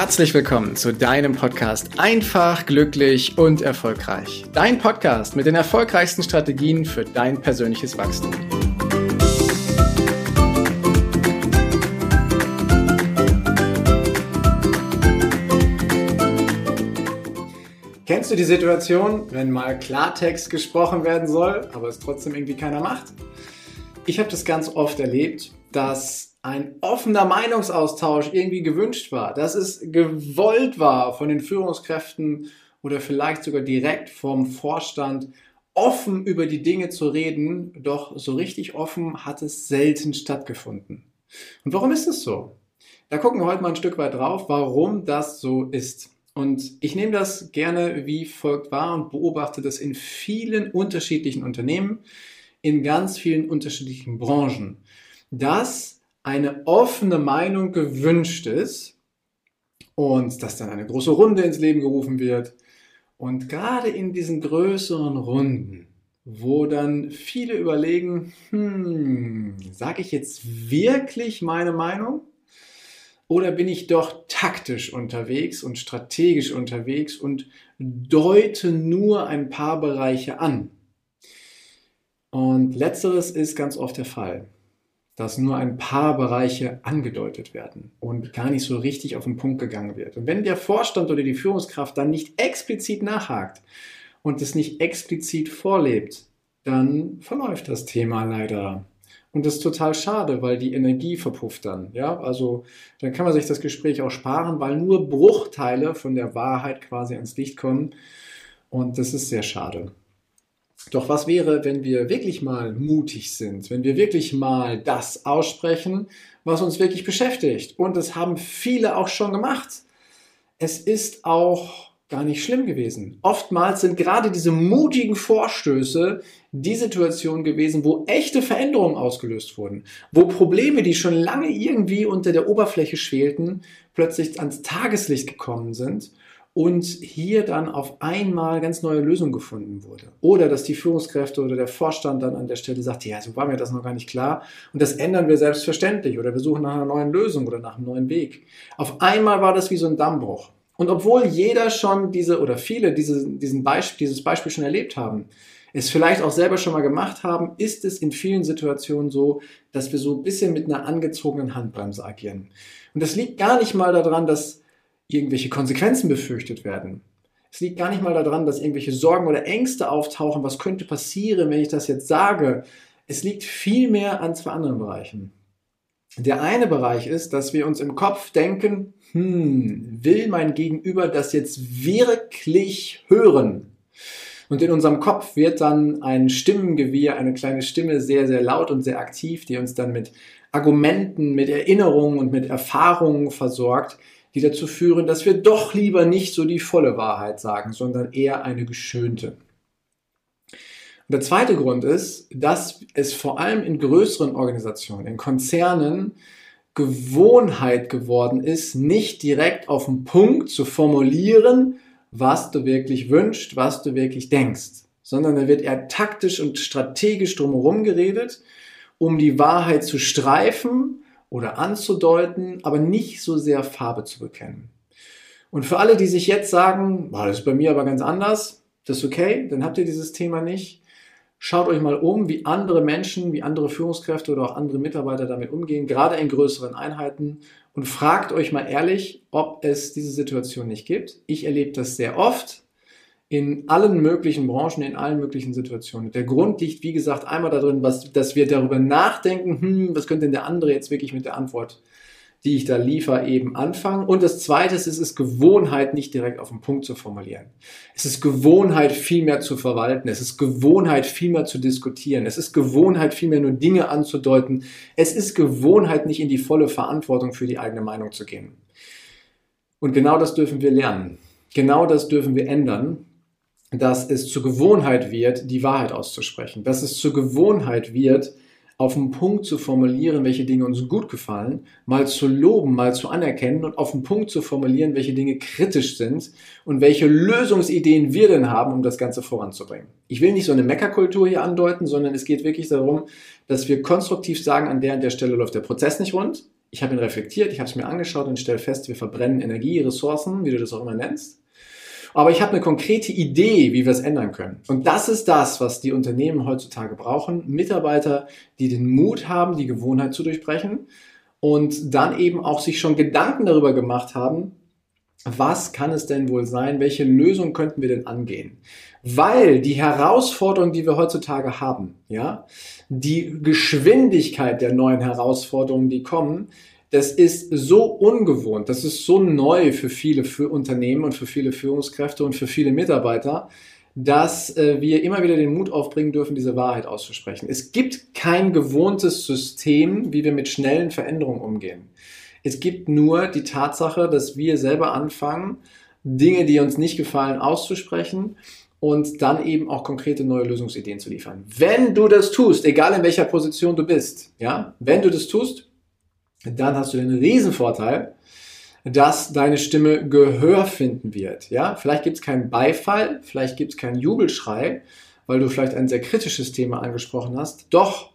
Herzlich willkommen zu deinem Podcast Einfach, glücklich und erfolgreich. Dein Podcast mit den erfolgreichsten Strategien für dein persönliches Wachstum. Kennst du die Situation, wenn mal Klartext gesprochen werden soll, aber es trotzdem irgendwie keiner macht? Ich habe das ganz oft erlebt, dass ein offener Meinungsaustausch irgendwie gewünscht war, dass es gewollt war von den Führungskräften oder vielleicht sogar direkt vom Vorstand, offen über die Dinge zu reden, doch so richtig offen hat es selten stattgefunden. Und warum ist es so? Da gucken wir heute mal ein Stück weit drauf, warum das so ist. Und ich nehme das gerne wie folgt wahr und beobachte das in vielen unterschiedlichen Unternehmen, in ganz vielen unterschiedlichen Branchen, dass eine offene Meinung gewünscht ist und dass dann eine große Runde ins Leben gerufen wird. Und gerade in diesen größeren Runden, wo dann viele überlegen, hm, sage ich jetzt wirklich meine Meinung? Oder bin ich doch taktisch unterwegs und strategisch unterwegs und deute nur ein paar Bereiche an? Und letzteres ist ganz oft der Fall, dass nur ein paar Bereiche angedeutet werden und gar nicht so richtig auf den Punkt gegangen wird. Und wenn der Vorstand oder die Führungskraft dann nicht explizit nachhakt und es nicht explizit vorlebt, dann verläuft das Thema leider. Und das ist total schade, weil die Energie verpufft dann. Ja, also dann kann man sich das Gespräch auch sparen, weil nur Bruchteile von der Wahrheit quasi ans Licht kommen. Und das ist sehr schade. Doch was wäre, wenn wir wirklich mal mutig sind, wenn wir wirklich mal das aussprechen, was uns wirklich beschäftigt? Und das haben viele auch schon gemacht. Es ist auch gar nicht schlimm gewesen. Oftmals sind gerade diese mutigen Vorstöße die Situation gewesen, wo echte Veränderungen ausgelöst wurden, wo Probleme, die schon lange irgendwie unter der Oberfläche schwelten, plötzlich ans Tageslicht gekommen sind und hier dann auf einmal ganz neue Lösungen gefunden wurde. Oder dass die Führungskräfte oder der Vorstand dann an der Stelle sagt, ja, so war mir das noch gar nicht klar und das ändern wir selbstverständlich oder wir suchen nach einer neuen Lösung oder nach einem neuen Weg. Auf einmal war das wie so ein Dammbruch. Und obwohl jeder schon diese oder viele diese, diesen Beispiel, dieses Beispiel schon erlebt haben, es vielleicht auch selber schon mal gemacht haben, ist es in vielen Situationen so, dass wir so ein bisschen mit einer angezogenen Handbremse agieren. Und das liegt gar nicht mal daran, dass irgendwelche Konsequenzen befürchtet werden. Es liegt gar nicht mal daran, dass irgendwelche Sorgen oder Ängste auftauchen, was könnte passieren, wenn ich das jetzt sage. Es liegt vielmehr an zwei anderen Bereichen. Der eine Bereich ist, dass wir uns im Kopf denken, hm, will mein Gegenüber das jetzt wirklich hören? Und in unserem Kopf wird dann ein Stimmengewirr, eine kleine Stimme sehr, sehr laut und sehr aktiv, die uns dann mit Argumenten, mit Erinnerungen und mit Erfahrungen versorgt, die dazu führen, dass wir doch lieber nicht so die volle Wahrheit sagen, sondern eher eine geschönte. Und der zweite Grund ist, dass es vor allem in größeren Organisationen, in Konzernen, Gewohnheit geworden ist, nicht direkt auf den Punkt zu formulieren, was du wirklich wünschst, was du wirklich denkst, sondern da wird eher taktisch und strategisch drumherum geredet, um die Wahrheit zu streifen oder anzudeuten, aber nicht so sehr Farbe zu bekennen. Und für alle, die sich jetzt sagen, das ist bei mir aber ganz anders, das ist okay, dann habt ihr dieses Thema nicht. Schaut euch mal um, wie andere Menschen, wie andere Führungskräfte oder auch andere Mitarbeiter damit umgehen, gerade in größeren Einheiten. Und fragt euch mal ehrlich, ob es diese Situation nicht gibt. Ich erlebe das sehr oft in allen möglichen Branchen, in allen möglichen Situationen. Der Grund liegt, wie gesagt, einmal darin, was, dass wir darüber nachdenken, hm, was könnte denn der andere jetzt wirklich mit der Antwort, die ich da liefere, eben anfangen. Und das Zweite ist, es ist Gewohnheit, nicht direkt auf den Punkt zu formulieren. Es ist Gewohnheit, viel mehr zu verwalten. Es ist Gewohnheit, viel mehr zu diskutieren. Es ist Gewohnheit, viel mehr nur Dinge anzudeuten. Es ist Gewohnheit, nicht in die volle Verantwortung für die eigene Meinung zu gehen. Und genau das dürfen wir lernen. Genau das dürfen wir ändern dass es zur Gewohnheit wird, die Wahrheit auszusprechen, dass es zur Gewohnheit wird, auf den Punkt zu formulieren, welche Dinge uns gut gefallen, mal zu loben, mal zu anerkennen und auf den Punkt zu formulieren, welche Dinge kritisch sind und welche Lösungsideen wir denn haben, um das Ganze voranzubringen. Ich will nicht so eine Meckerkultur hier andeuten, sondern es geht wirklich darum, dass wir konstruktiv sagen, an der und der Stelle läuft der Prozess nicht rund. ich habe ihn reflektiert, ich habe es mir angeschaut und stelle fest, wir verbrennen Energie, Ressourcen, wie du das auch immer nennst. Aber ich habe eine konkrete Idee, wie wir es ändern können. Und das ist das, was die Unternehmen heutzutage brauchen. Mitarbeiter, die den Mut haben, die Gewohnheit zu durchbrechen und dann eben auch sich schon Gedanken darüber gemacht haben, was kann es denn wohl sein? Welche Lösung könnten wir denn angehen? Weil die Herausforderungen, die wir heutzutage haben, ja, die Geschwindigkeit der neuen Herausforderungen, die kommen, das ist so ungewohnt, das ist so neu für viele für Unternehmen und für viele Führungskräfte und für viele Mitarbeiter, dass äh, wir immer wieder den Mut aufbringen dürfen, diese Wahrheit auszusprechen. Es gibt kein gewohntes System, wie wir mit schnellen Veränderungen umgehen. Es gibt nur die Tatsache, dass wir selber anfangen, Dinge, die uns nicht gefallen, auszusprechen und dann eben auch konkrete neue Lösungsideen zu liefern. Wenn du das tust, egal in welcher Position du bist, ja, wenn du das tust, dann hast du den Riesenvorteil, dass deine Stimme Gehör finden wird. Ja, vielleicht gibt es keinen Beifall, vielleicht gibt es keinen Jubelschrei, weil du vielleicht ein sehr kritisches Thema angesprochen hast. Doch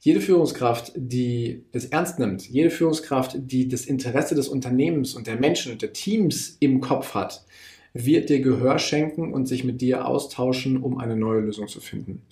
jede Führungskraft, die es ernst nimmt, jede Führungskraft, die das Interesse des Unternehmens und der Menschen und der Teams im Kopf hat, wird dir Gehör schenken und sich mit dir austauschen, um eine neue Lösung zu finden.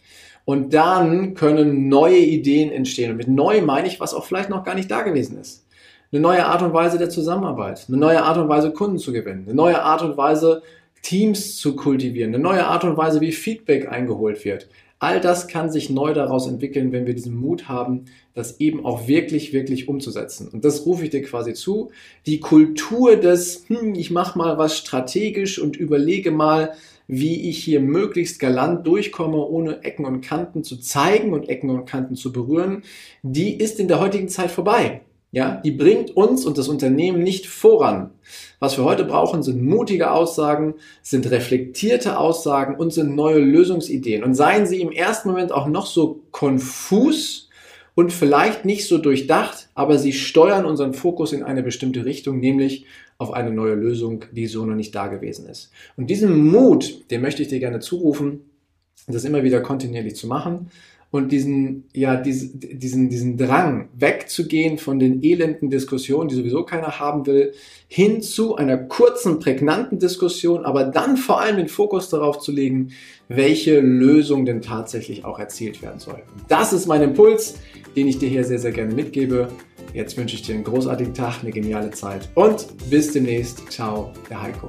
Und dann können neue Ideen entstehen. Und mit neu meine ich, was auch vielleicht noch gar nicht da gewesen ist. Eine neue Art und Weise der Zusammenarbeit, eine neue Art und Weise, Kunden zu gewinnen, eine neue Art und Weise, Teams zu kultivieren, eine neue Art und Weise, wie Feedback eingeholt wird. All das kann sich neu daraus entwickeln, wenn wir diesen Mut haben, das eben auch wirklich, wirklich umzusetzen. Und das rufe ich dir quasi zu. Die Kultur des, hm, ich mache mal was strategisch und überlege mal, wie ich hier möglichst galant durchkomme, ohne Ecken und Kanten zu zeigen und Ecken und Kanten zu berühren, die ist in der heutigen Zeit vorbei. Ja, die bringt uns und das Unternehmen nicht voran. Was wir heute brauchen, sind mutige Aussagen, sind reflektierte Aussagen und sind neue Lösungsideen. Und seien sie im ersten Moment auch noch so konfus und vielleicht nicht so durchdacht, aber sie steuern unseren Fokus in eine bestimmte Richtung, nämlich auf eine neue Lösung, die so noch nicht da gewesen ist. Und diesen Mut, den möchte ich dir gerne zurufen, das immer wieder kontinuierlich zu machen und diesen, ja, diesen, diesen, diesen Drang wegzugehen von den elenden Diskussionen, die sowieso keiner haben will, hin zu einer kurzen, prägnanten Diskussion, aber dann vor allem den Fokus darauf zu legen, welche Lösung denn tatsächlich auch erzielt werden soll. Das ist mein Impuls, den ich dir hier sehr, sehr gerne mitgebe. Jetzt wünsche ich dir einen großartigen Tag, eine geniale Zeit und bis demnächst. Ciao, der Heiko.